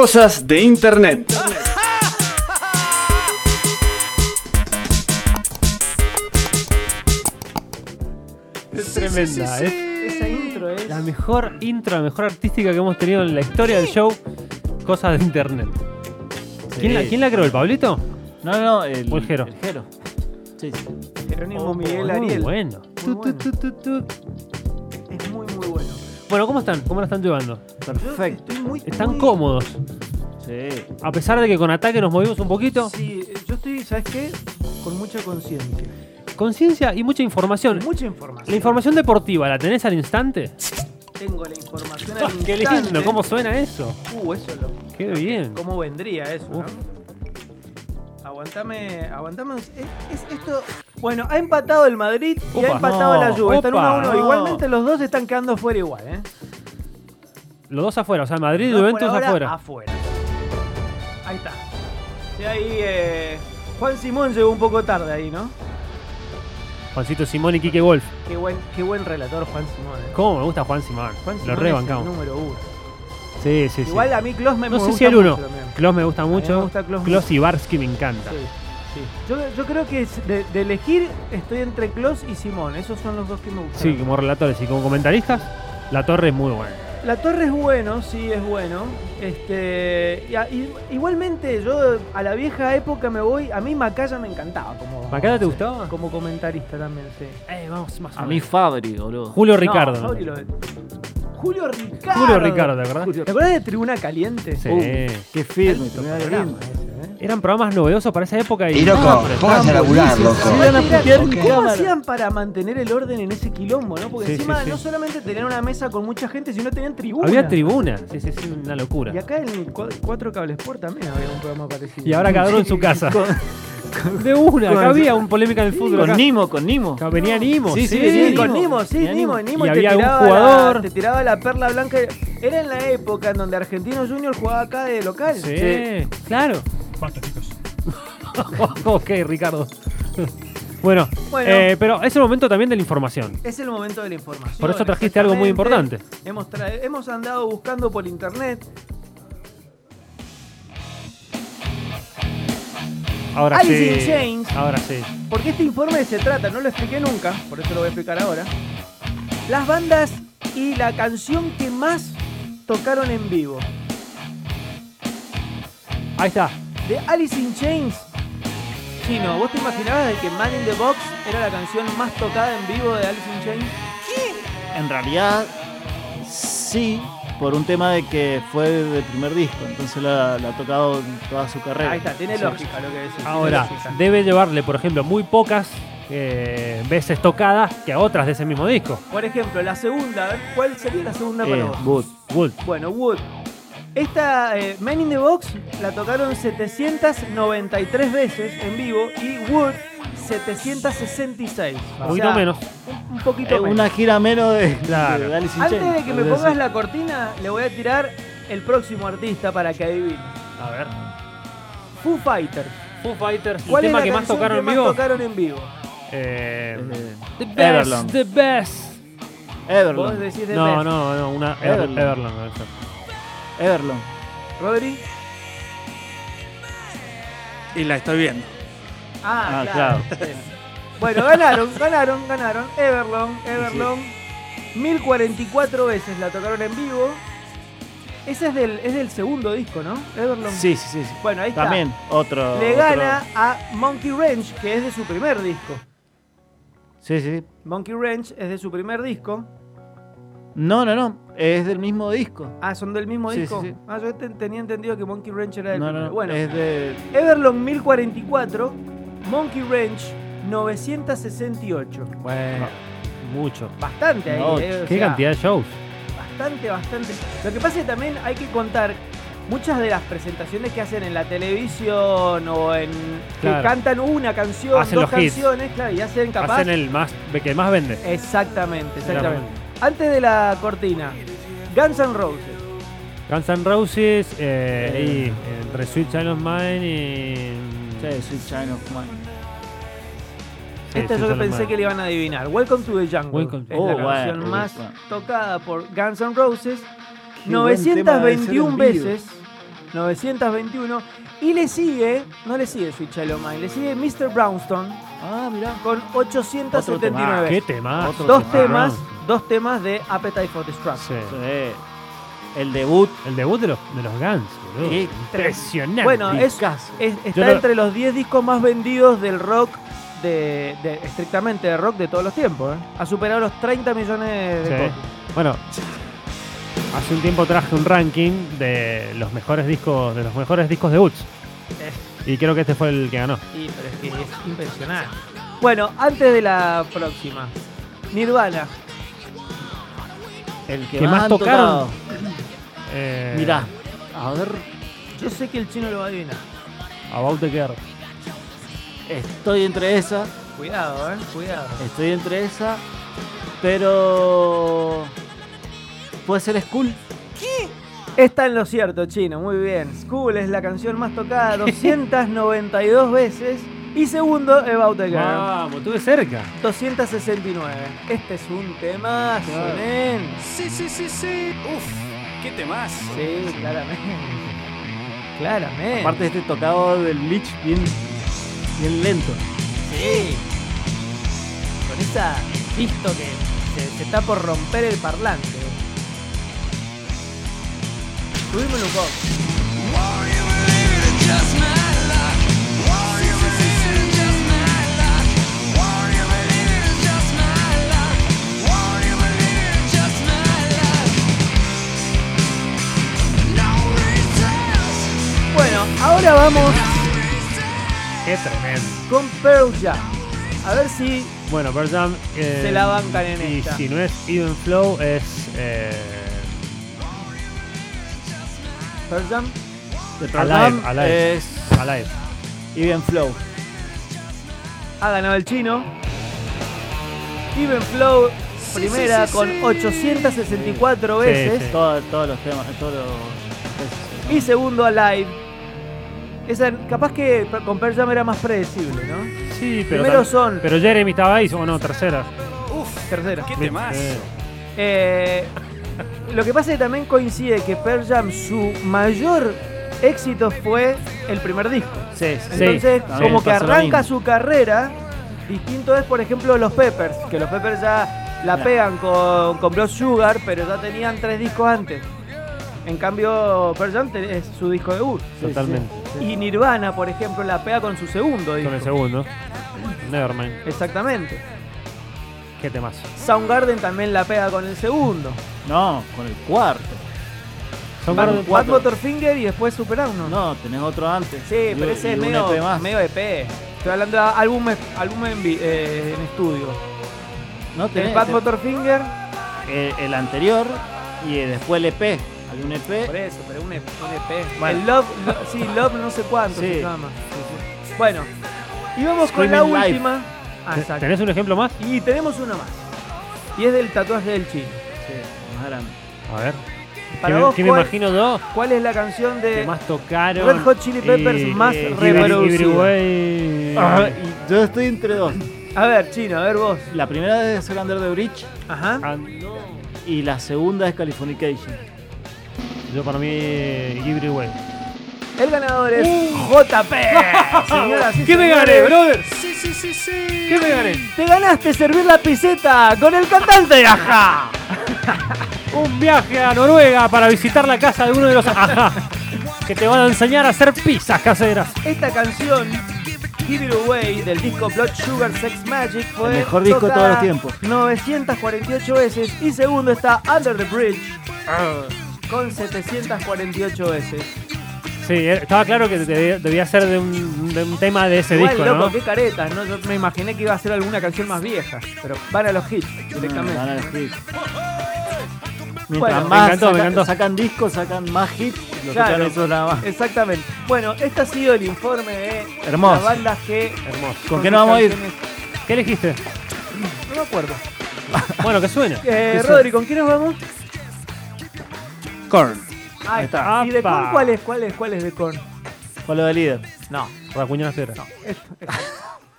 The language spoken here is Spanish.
Cosas de Internet. Es tremenda. Es Esa intro es. la mejor intro, la mejor artística que hemos tenido en la historia del show. Cosas de internet. ¿Quién, la, quién la creó? ¿El Pablito? No, no, no, el, O el Jero. El Jero. Sí, sí. Jerónimo Miguel Muy Ariel. bueno. Muy Tu, tu, bueno. tu, tu, tu. Bueno. ¿cómo están? ¿Cómo la están llevando? Perfecto. estoy muy. ¿Están muy- cómodos? Sí. A pesar de que con ataque nos movimos un poquito. Sí, yo estoy, ¿sabes qué? Con mucha conciencia. Conciencia y mucha información. Mucha información. La información deportiva, ¿la tenés al instante? Tengo la información al Qué instante. lindo, ¿cómo suena eso? Uh, eso es lo. Qué bien. ¿Cómo vendría eso, no? Aguantame, aguantame. un- Es, es esto. Bueno, ha empatado el Madrid y Opa. ha empatado No, la Juve. Están 1 a opa. 1. No. Igualmente los dos están quedando fuera igual, ¿eh? Los dos afuera, o sea, Madrid y Juventus ahora afuera. afuera. Ahí está. Sí, ahí eh, Juan Simón llegó un poco tarde ahí, ¿no? Juancito Simón y Quique Wolf. Qué buen, qué buen relator Juan Simón. eh. ¿Cómo me gusta Juan Simón? Juan Lo Simón el rebancamos. número uno. Sí, sí, sí. Igual a mí Klos me, no me sé gusta si el uno. Klos me gusta me mucho. gusta Klos y Barsky me encanta. Sí, sí. Yo, yo creo que es de, de elegir estoy entre Klos y Simón. Esos son los dos que me gustan. Sí, como relatores y como comentaristas, la torre es muy buena. La Torre es bueno, sí, es bueno. Este, y a- y- igualmente, yo a la vieja época me voy. A mí Macaya me encantaba como. ¿Macaya te sí, gustaba? Como comentarista también, sí. Eh, vamos más o A mí Fabri, boludo. Julio Ricardo. No, ¿no? Fabri lo- Julio Ricardo. Julio Ricardo, ¿te acordás? ¿Te acuerdas de Tribuna Caliente? Sí. Uh, qué firme. Linda. ese, ¿eh? Eran programas novedosos para esa época y. Y loco, pónganse a laburar, loco. Sí, a ¿Cómo cámara. hacían para mantener el orden en ese quilombo, no? Porque Sí, encima sí, sí. no solamente tenían una mesa con mucha gente, sino tenían tribuna. Había tribuna. Sí, sí, sí, una locura. Y acá en Cuatro Cables Sport también había un programa parecido. Y ahora cada uno en su casa. De una, acá había un polémica en el fútbol. Con acá. Nimo, con Nimo. Acá venía Nimo. Sí, sí, Sí, venía con Nimo. Nimo, sí, Venía Nimo, Nimo. Y te había un tiraba jugador. La, te tiraba la perla blanca. Era en la época en donde Argentino Junior jugaba acá de local. Sí, claro. ok, Ricardo. bueno, Bueno. eh, pero es el momento también de la información. Es el momento de la información. Por eso trajiste algo muy importante. Hemos, hemos andado buscando por internet. Ahora Alice in sí. Chains. Ahora sí. Porque este informe se trata, no lo expliqué nunca, por eso lo voy a explicar ahora. Las bandas y la canción que más tocaron en vivo. Ahí está. De Alice in Chains. Chino, ¿vos te imaginabas de que Man in the Box era la canción más tocada en vivo de Alice in Chains? En realidad, sí, por un tema de que fue del primer disco. Entonces la, la ha tocado en toda su carrera. Ahí está, tiene Sí. lógica lo que decís. Ahora, debe llevarle, por ejemplo, muy pocas eh, veces tocadas que a otras de ese mismo disco. Por ejemplo, la segunda, ¿cuál sería la segunda para Eh, vos? Wood. Wood. Bueno, Wood. Esta eh, Man in the Box la tocaron 793 veces en vivo y Wood 766. Un poquito menos. Un, un poquito Eh, menos. una gira menos de, Claro. de Alice in Antes Chains, de que me pongas la cortina, le voy a tirar el próximo artista para que adivine. A ver. Foo Fighters. Foo Fighters. ¿El ¿Cuál es tema la que más tocaron que en más vivo? tocaron en vivo? Eh, the best, Everlong. the best. Vos Everlong. decís de No, Best. no, no, una Ever- Everlong. Everlong. ¿Rodri? Y la estoy viendo. Ah, Ah, claro. Sí. Bueno, ganaron, ganaron, ganaron. Everlong, Everlong. 1044 veces la tocaron en vivo. Ese es del, es del segundo disco, ¿no? Everlong. Sí, sí, sí. sí. Bueno, ahí está. También otro. Le otro- gana a Monkey Ranch, que es de su primer disco. Sí, sí. sí. Monkey Ranch es de su primer disco. No, no, no. Es del mismo disco. Ah, son del mismo Sí, disco. sí, sí. Ah, yo te- tenía entendido que Monkey Ranch era del No, primero. no, no. Bueno, Es de. Everlong 1044, Monkey Ranch 968. Bueno, mucho. Bastante ahí, No, eh, o Qué sea, cantidad de shows. Bastante, bastante. Lo que pasa es que también hay que contar muchas de las presentaciones que hacen en la televisión o en que cantan una canción, Hacen dos hits. canciones, claro, y hacen capaz. Hacen el más, que más vende. Exactamente, exactamente. Antes de la cortina, Guns N' Roses. Guns N' Roses eh, y entre Sweet Child of Mine y. Sí, Sweet Child of Mine. Sí, Esta Sweet yo que of pensé Mine. que le iban a adivinar. Welcome to the Jungle. Welcome to- es Oh, la bueno, canción más tocada por Guns N' Roses. Qué buen tema debe ser 921 en vivo. veces 921. Y le sigue, no le sigue Sweet Child O' Mine, le sigue Mr. Brownstone Ah, mirá. con 879. Qué tema. Otro Dos tema. temas, dos temas de Appetite for Destruction. Sí. Sí. El debut. El debut de los, de los Guns, boludo. Impresionante. Bueno, es, es- Yo está lo- entre los 10 discos más vendidos del rock, de, de- estrictamente de rock de todos los tiempos. ¿eh? Ha superado los 30 millones de Sí. copias. Bueno, hace un tiempo traje un ranking de los mejores discos, de los mejores discos de Woods. Y creo que este fue el que ganó. Sí, pero es que es impresionante. Bueno, antes de la próxima, Nirvana. El que ¿Qué más, más tocaron? tocado. Eh, Mirá. A ver. Yo sé que el chino lo va a adivinar. About the Girl. Estoy entre esa. Cuidado, eh, cuidado. Estoy entre esa. Pero. Puede ser Skull. Está en lo cierto, chino, muy bien. School es la canción más tocada 292 veces. Y segundo, About the Girl. Vamos, estuve cerca. 269. Este es un temazo, Claro. Sí, sí, sí, sí. Uf, qué temas. Sí, claramente. Claramente. Aparte de este tocado del Bleach bien, bien lento. Sí. Con esa visto que se, se está por romper el parlante. Subímelo un poco. Ahora vamos Qué tremendo. con Pearl Jam. A ver si Bueno, Pearl Jam. eh, se la bancan en Y esta. si no es Even Flow, es. Eh, Pearl Jam. De Pearl Alive, Jam Alive. es Alive. Even Flow. Ha ganado el chino. Even Flow, primera sí, con sí. 864 Sí, veces. Todo- todos los temas. Todos los, Y segundo Alive. Esa, capaz que con Pearl Jam era más predecible, ¿no? Sí, pero. Primero tam- son. Pero Jeremy estaba ahí, o no, tercera. Uf, Tercera. qué temas. Eh, lo que pasa es que también coincide que Pearl Jam, su mayor éxito fue el primer disco. Sí, sí. Entonces, como que arranca su carrera, distinto es, por ejemplo, los Peppers, que los Peppers ya la pegan con, con Blood Sugar, pero ya tenían tres discos antes. En cambio, Pearl Jam es su disco debut. Sí, Totalmente. Y Nirvana, por ejemplo, la pega con su segundo disco. Con el segundo. Nevermind. Exactamente. Qué temas. Soundgarden también la pega con el segundo. No, con el cuarto. Son Bad, Bad. Motorfinger y después Super Unknown. No, tenés otro antes. Sí, Y- pero ese es medio, EP más. medio EP. Estoy hablando de álbumes, álbumes en, vi- eh, en estudio. No, El tenés, Bad te- Motorfinger, eh, el anterior y después el EP. Hay un EP. por eso, pero un EP. un EP. Bueno. El Love, Lo- sí, Love no sé cuánto Sí. se llama. Bueno, y vamos con la última. Ah, ¿Te- exacto. ¿Tenés un ejemplo más? Y tenemos una más. Y es del tatuaje del chino. Sí, más grande. A ver. Para ¿Qué, me- vos, qué me ¿cuál- imagino yo? ¿Cuál es la canción Que de más tocaron. Red Hot Chili Peppers y- más eh, reproducida? Ah, y yo estoy entre dos. A ver, chino, a ver vos. La primera es Under the Bridge Ajá. Ah, y la segunda es Californication. Yo para mí, Every Way. El ganador es JP. Señoras y ¿Qué me gané, brother? Sí, sí, sí, sí. ¿Qué me gané? Te ganaste servir la piseta con el cantante de Ajá. Un viaje a Noruega para visitar la casa de uno de los ajá, que te van a enseñar a hacer pizzas caseras. Esta canción, Give It Away, del disco Blood Sugar Sex Magic, fue El mejor disco de todos los tiempos. 948 veces. Y segundo está Under the Bridge, con 748 veces. Sí, eh, estaba claro que debía, ser de un, de un tema de ese Igual, disco, loco, ¿no? qué caretas, ¿no? Yo me imaginé que iba a ser alguna canción más vieja, pero van a los hits directamente. Van a los hits. Mientras Bueno, me encantó, me encantó. sacan discos, sacan más hits. Lo Claro. eso nada más. Exactamente. Bueno, este ha sido el informe de Hermoso. las bandas que. Hermoso. ¿Con qué nos vamos a ir? ¿Qué elegiste? No me acuerdo. Bueno, que suene. Eh. Rodri, ¿con quién nos vamos? Korn. Ahí está. ¿Y de. Korn cuál es? ¿Cuál es? ¿Cuál es de Korn? ¿Cuál es el líder? No, Racuña las piedras. esto, esto.